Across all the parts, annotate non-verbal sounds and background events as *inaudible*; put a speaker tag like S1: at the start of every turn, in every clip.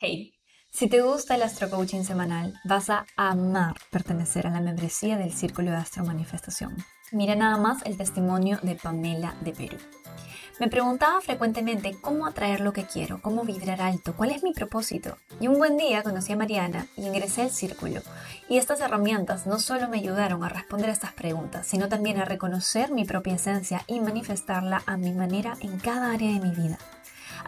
S1: Hey, si te gusta el Astro Coaching semanal, vas a amar pertenecer a la membresía del Círculo de Astro Manifestación. Mira nada más el testimonio de Pamela de Perú. Me preguntaba frecuentemente cómo atraer lo que quiero, cómo vibrar alto, cuál es mi propósito. Y un buen día conocí a Mariana y ingresé al círculo. Y estas herramientas no solo me ayudaron a responder a estas preguntas, sino también a reconocer mi propia esencia y manifestarla a mi manera en cada área de mi vida.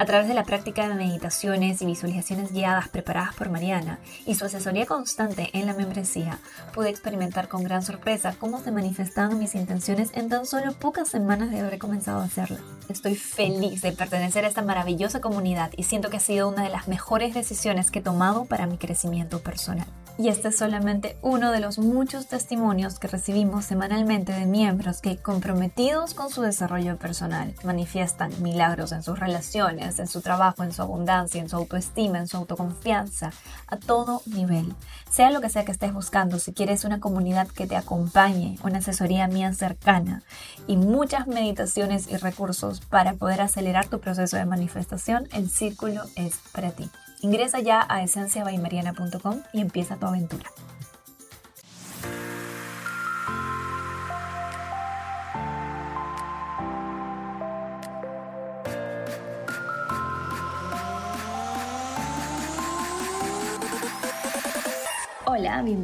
S1: A través de la práctica de meditaciones y visualizaciones guiadas preparadas por Mariana y su asesoría constante en la membresía, pude experimentar con gran sorpresa cómo se manifestaban mis intenciones en tan solo pocas semanas de haber comenzado a hacerlo. Estoy feliz de pertenecer a esta maravillosa comunidad y siento que ha sido una de las mejores decisiones que he tomado para mi crecimiento personal. Y este es solamente uno de los muchos testimonios que recibimos semanalmente de miembros que, comprometidos con su desarrollo personal, manifiestan milagros en sus relaciones, en su trabajo, en su abundancia, en su autoestima, en su autoconfianza, a todo nivel. Sea lo que sea que estés buscando, si quieres una comunidad que te acompañe, una asesoría mía cercana y muchas meditaciones y recursos para poder acelerar tu proceso de manifestación, el círculo es para ti. Ingresa ya a esenciabaimariana.com y empieza tu aventura.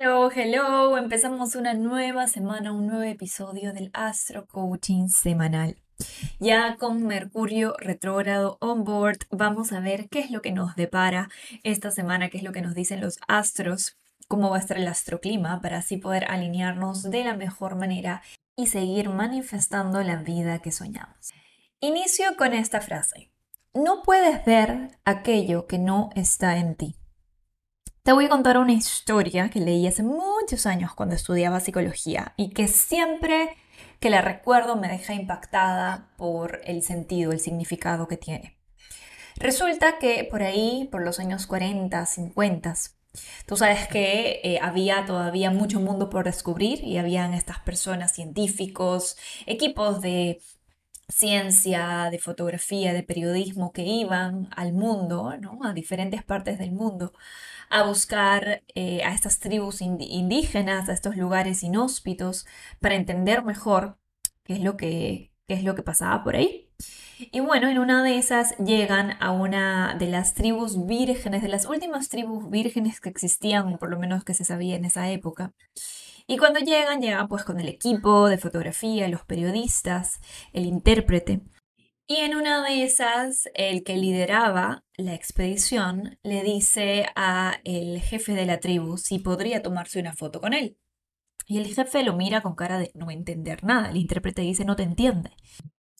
S1: Hello, hello, empezamos una nueva semana, un nuevo episodio del Astro Coaching semanal. Ya con Mercurio retrógrado on board, vamos a ver qué es lo que nos depara esta semana, qué es lo que nos dicen los astros, cómo va a estar el astroclima para así poder alinearnos de la mejor manera y seguir manifestando la vida que soñamos. Inicio con esta frase. No puedes ver aquello que no está en ti. Te voy a contar una historia que leí hace muchos años cuando estudiaba psicología y que siempre que la recuerdo me deja impactada por el sentido, el significado que tiene. Resulta que por ahí, por los años 40, 50, tú sabes que eh, había todavía mucho mundo por descubrir y habían estas personas, científicos, equipos de ciencia, de fotografía, de periodismo que iban al mundo, ¿no? a diferentes partes del mundo, a buscar eh, a estas tribus indígenas, a estos lugares inhóspitos, para entender mejor qué es lo que, qué es lo que pasaba por ahí. Y bueno, en una de esas llegan a una de las tribus vírgenes, de las últimas tribus vírgenes que existían, o por lo menos que se sabía en esa época. Y cuando llegan, llegan pues con el equipo de fotografía, los periodistas, el intérprete. Y en una de esas, el que lideraba la expedición le dice a el jefe de la tribu si podría tomarse una foto con él. Y el jefe lo mira con cara de no entender nada. El intérprete dice no te entiende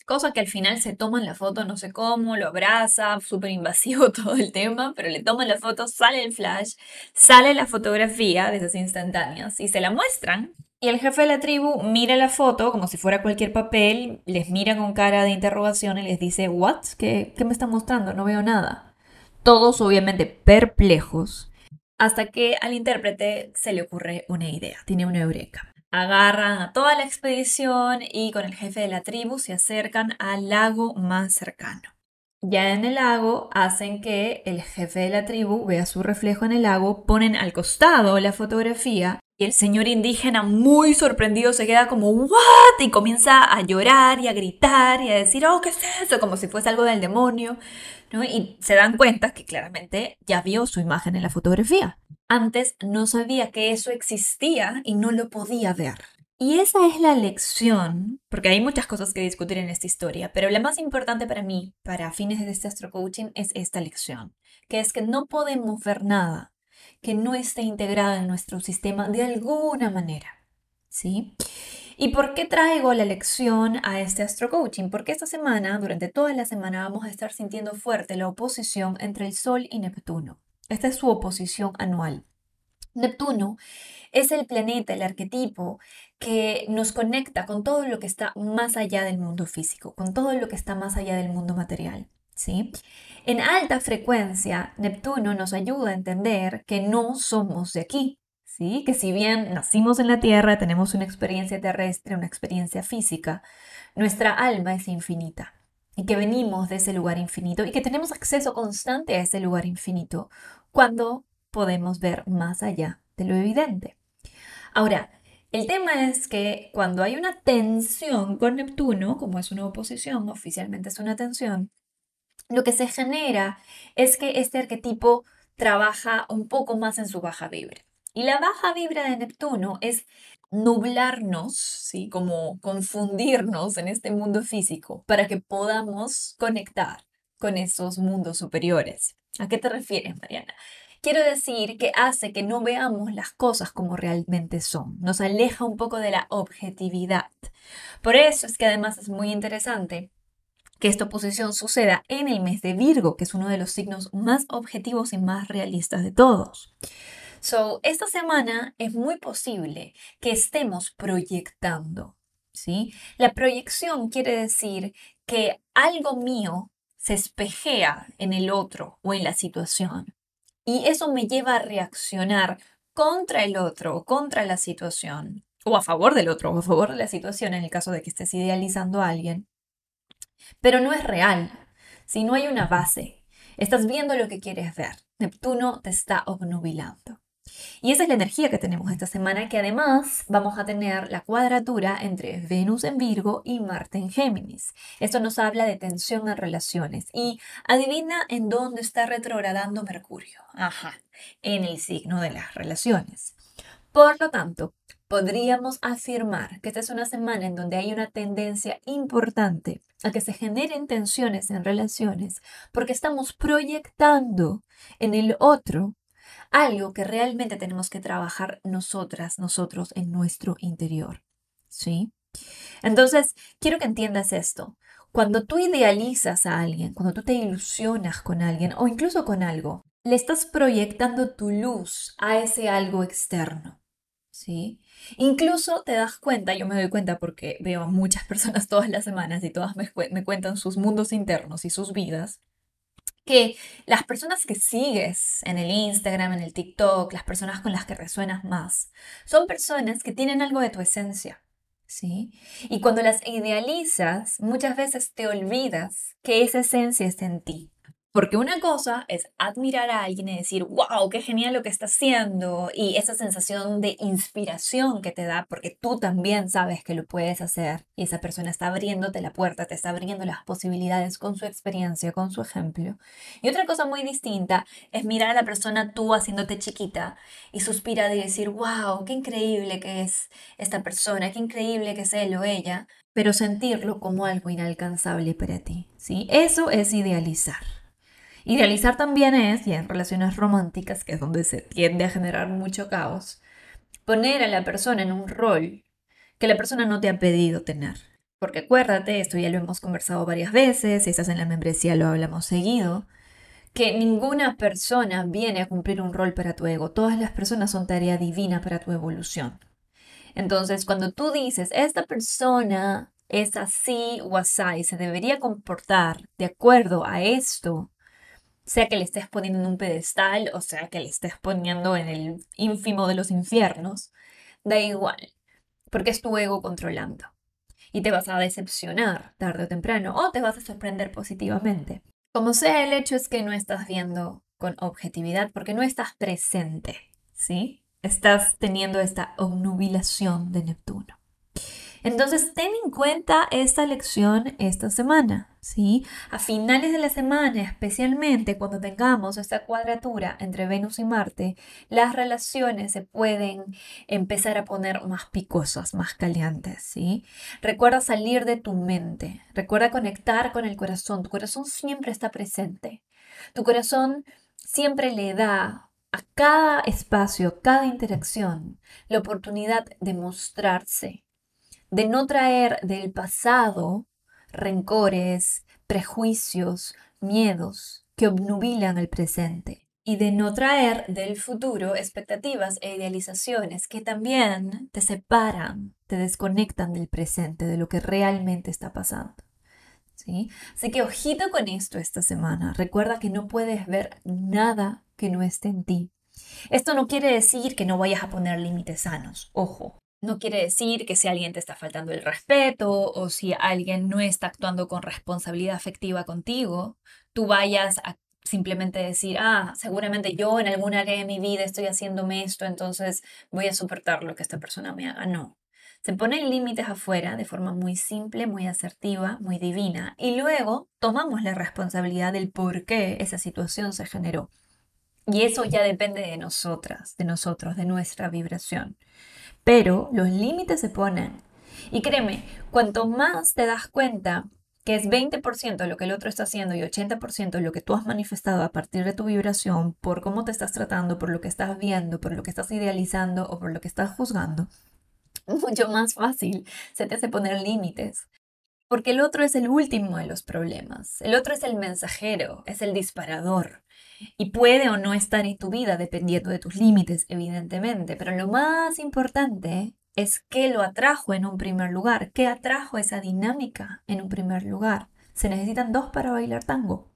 S1: cosa que al final se toman la foto, no sé cómo, lo abraza, *laughs* súper invasivo *laughs* todo el tema, pero le toman la foto, sale el flash, sale la fotografía de esas instantáneas y se la muestran. Y el jefe de la tribu mira la foto como si fuera cualquier papel, les mira con cara de interrogación y les dice, ¿what? ¿Qué, qué me está mostrando? No veo nada. Todos obviamente perplejos, hasta que al intérprete se le ocurre una idea, tiene una eureka agarran a toda la expedición y con el jefe de la tribu se acercan al lago más cercano. Ya en el lago hacen que el jefe de la tribu vea su reflejo en el lago, ponen al costado la fotografía y el señor indígena muy sorprendido se queda como ¿what? y comienza a llorar y a gritar y a decir oh, ¿qué es eso? como si fuese algo del demonio. Y se dan cuenta que claramente ya vio su imagen en la fotografía. Antes no sabía que eso existía y no lo podía ver. Y esa es la lección, porque hay muchas cosas que discutir en esta historia, pero la más importante para mí, para fines de este astro coaching, es esta lección, que es que no podemos ver nada que no esté integrado en nuestro sistema de alguna manera. ¿Sí? ¿Y por qué traigo la lección a este astro coaching? Porque esta semana, durante toda la semana, vamos a estar sintiendo fuerte la oposición entre el Sol y Neptuno. Esta es su oposición anual. Neptuno es el planeta, el arquetipo que nos conecta con todo lo que está más allá del mundo físico, con todo lo que está más allá del mundo material. ¿sí? En alta frecuencia, Neptuno nos ayuda a entender que no somos de aquí, ¿sí? que si bien nacimos en la Tierra, tenemos una experiencia terrestre, una experiencia física, nuestra alma es infinita y que venimos de ese lugar infinito y que tenemos acceso constante a ese lugar infinito cuando podemos ver más allá de lo evidente. Ahora, el tema es que cuando hay una tensión con Neptuno, como es una oposición, oficialmente es una tensión, lo que se genera es que este arquetipo trabaja un poco más en su baja vibra. Y la baja vibra de Neptuno es nublarnos, ¿sí? como confundirnos en este mundo físico para que podamos conectar con esos mundos superiores. ¿A qué te refieres, Mariana? Quiero decir que hace que no veamos las cosas como realmente son, nos aleja un poco de la objetividad. Por eso es que además es muy interesante que esta oposición suceda en el mes de Virgo, que es uno de los signos más objetivos y más realistas de todos. So, esta semana es muy posible que estemos proyectando, ¿sí? La proyección quiere decir que algo mío se espejea en el otro o en la situación. Y eso me lleva a reaccionar contra el otro contra la situación, o a favor del otro o a favor de la situación en el caso de que estés idealizando a alguien. Pero no es real, si no hay una base. Estás viendo lo que quieres ver. Neptuno te está obnubilando. Y esa es la energía que tenemos esta semana, que además vamos a tener la cuadratura entre Venus en Virgo y Marte en Géminis. Esto nos habla de tensión en relaciones. Y adivina en dónde está retrogradando Mercurio. Ajá, en el signo de las relaciones. Por lo tanto, podríamos afirmar que esta es una semana en donde hay una tendencia importante a que se generen tensiones en relaciones porque estamos proyectando en el otro algo que realmente tenemos que trabajar nosotras, nosotros en nuestro interior. ¿Sí? Entonces, quiero que entiendas esto. Cuando tú idealizas a alguien, cuando tú te ilusionas con alguien o incluso con algo, le estás proyectando tu luz a ese algo externo. ¿Sí? Incluso te das cuenta, yo me doy cuenta porque veo a muchas *laughs* personas todas las semanas y todas me, me cuentan sus mundos internos y sus vidas, que las personas que sigues en el Instagram, en el TikTok, las personas con las que resuenas más, son personas que tienen algo de tu esencia, ¿sí? Y cuando las idealizas, muchas veces te olvidas que esa esencia está en ti. Porque una cosa es admirar a alguien y decir, wow, qué genial lo que está haciendo, y esa sensación de inspiración que te da, porque tú también sabes que lo puedes hacer, y esa persona está abriéndote la puerta, te está abriendo las posibilidades con su experiencia, con su ejemplo. Y otra cosa muy distinta es mirar a la persona tú haciéndote chiquita y suspirar y decir, wow, qué increíble que es esta persona, qué increíble que es él o ella, pero sentirlo como algo inalcanzable para ti. ¿sí? Eso es idealizar. Idealizar también es, y en relaciones románticas, que es donde se tiende a generar mucho caos, poner a la persona en un rol que la persona no te ha pedido tener. Porque acuérdate, esto ya lo hemos conversado varias veces, si estás en la membresía lo hablamos seguido, que ninguna persona viene a cumplir un rol para tu ego, todas las personas son tarea divina para tu evolución. Entonces, cuando tú dices, esta persona es así o así, se debería comportar de acuerdo a esto, sea que le estés poniendo en un pedestal o sea que le estés poniendo en el ínfimo de los infiernos, da igual, porque es tu ego controlando. Y te vas a decepcionar tarde o temprano o te vas a sorprender positivamente. Como sea, el hecho es que no estás viendo con objetividad porque no estás presente, ¿sí? Estás teniendo esta obnubilación de Neptuno. Entonces, ten en cuenta esta lección esta semana, ¿sí? A finales de la semana, especialmente cuando tengamos esta cuadratura entre Venus y Marte, las relaciones se pueden empezar a poner más picosas, más calientes, ¿sí? Recuerda salir de tu mente, recuerda conectar con el corazón, tu corazón siempre está presente. Tu corazón siempre le da a cada espacio, cada interacción, la oportunidad de mostrarse, de no traer del pasado rencores, prejuicios, miedos que obnubilan el presente. y de no traer del futuro expectativas e idealizaciones que también te separan, te desconectan del presente, de lo que realmente está pasando. ¿Sí? Así que ojito con esto esta semana. Recuerda que no puedes ver nada que no esté en ti. Esto no quiere decir que no vayas a poner límites sanos. Ojo, no quiere decir que si alguien te está faltando el respeto o si alguien no está actuando con responsabilidad afectiva contigo, tú vayas a simplemente decir, ah, seguramente yo en algún área de mi vida estoy haciéndome esto, entonces voy a soportar lo que esta persona me haga. No. Se ponen límites afuera de forma muy simple, muy asertiva, muy divina, y luego tomamos la responsabilidad del por qué esa situación se generó. Y eso ya depende de nosotras, de nosotros, de nuestra vibración. Pero los límites se ponen. Y créeme, cuanto más te das cuenta que es 20% lo que el otro está haciendo y 80% lo que tú has manifestado a partir de tu vibración, por cómo te estás tratando, por lo que estás viendo, por lo que estás idealizando o por lo que estás juzgando, *laughs* mucho más fácil se te hace poner límites. Porque el otro es el último de los problemas. El otro es el mensajero, es el disparador. Y puede o no estar en tu vida dependiendo de tus límites, evidentemente. Pero lo más importante es qué lo atrajo en un primer lugar, qué atrajo esa dinámica en un primer lugar. Se necesitan dos para bailar tango.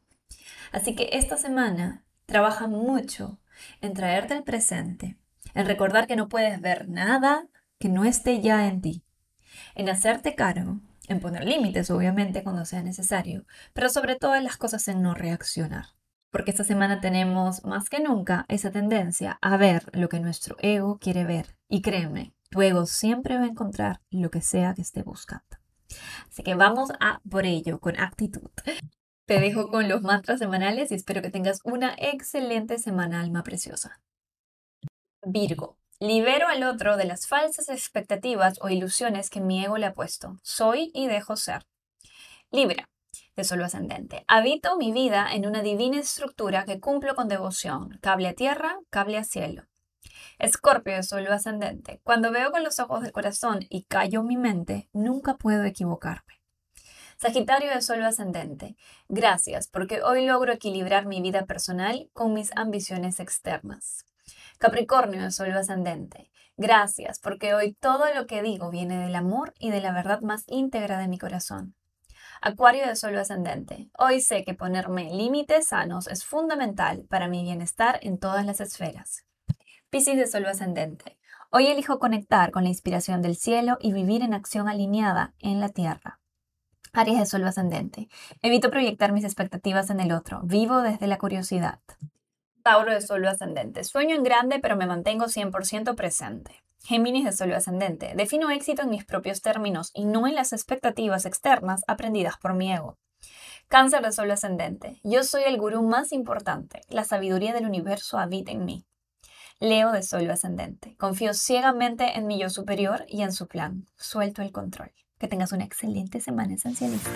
S1: Así que esta semana trabaja mucho en traerte el presente, en recordar que no puedes ver nada que no esté ya en ti, en hacerte cargo, en poner límites obviamente cuando sea necesario, pero sobre todas las cosas en no reaccionar porque esta semana tenemos más que nunca esa tendencia a ver lo que nuestro ego quiere ver. Y créeme, tu ego siempre va a encontrar lo que sea que esté buscando. Así que vamos a por ello, con actitud. Te dejo con los mantras semanales y espero que tengas una excelente semana, alma preciosa. Virgo. Libero al otro de las falsas expectativas o ilusiones que mi ego le ha puesto. Soy y dejo ser. Libra de solo ascendente. Habito mi vida en una divina estructura que cumplo con devoción, cable a tierra, cable a cielo. Escorpio de solo ascendente. Cuando veo con los ojos del corazón y callo mi mente, nunca puedo equivocarme. Sagitario de solo ascendente. Gracias, porque hoy logro equilibrar mi vida personal con mis ambiciones externas. Capricornio de solo ascendente. Gracias, porque hoy todo lo que digo viene del amor y de la verdad más íntegra de mi corazón. Acuario de Sol ascendente. Hoy sé que ponerme límites sanos es fundamental para mi bienestar en todas las esferas. Piscis de Sol ascendente. Hoy elijo conectar con la inspiración del cielo y vivir en acción alineada en la tierra. Aries de Sol ascendente. Evito proyectar mis expectativas en el otro. Vivo desde la curiosidad. Tauro de Sol ascendente. Sueño en grande, pero me mantengo 100% presente. Géminis de Sol ascendente. Defino éxito en mis propios términos y no en las expectativas externas aprendidas por mi ego. Cáncer de Sol ascendente. Yo soy el gurú más importante. La sabiduría del universo habita en mí. Leo de Sol ascendente. Confío ciegamente en mi yo superior y en su plan. Suelto el control. Que tengas una excelente semana esencialista.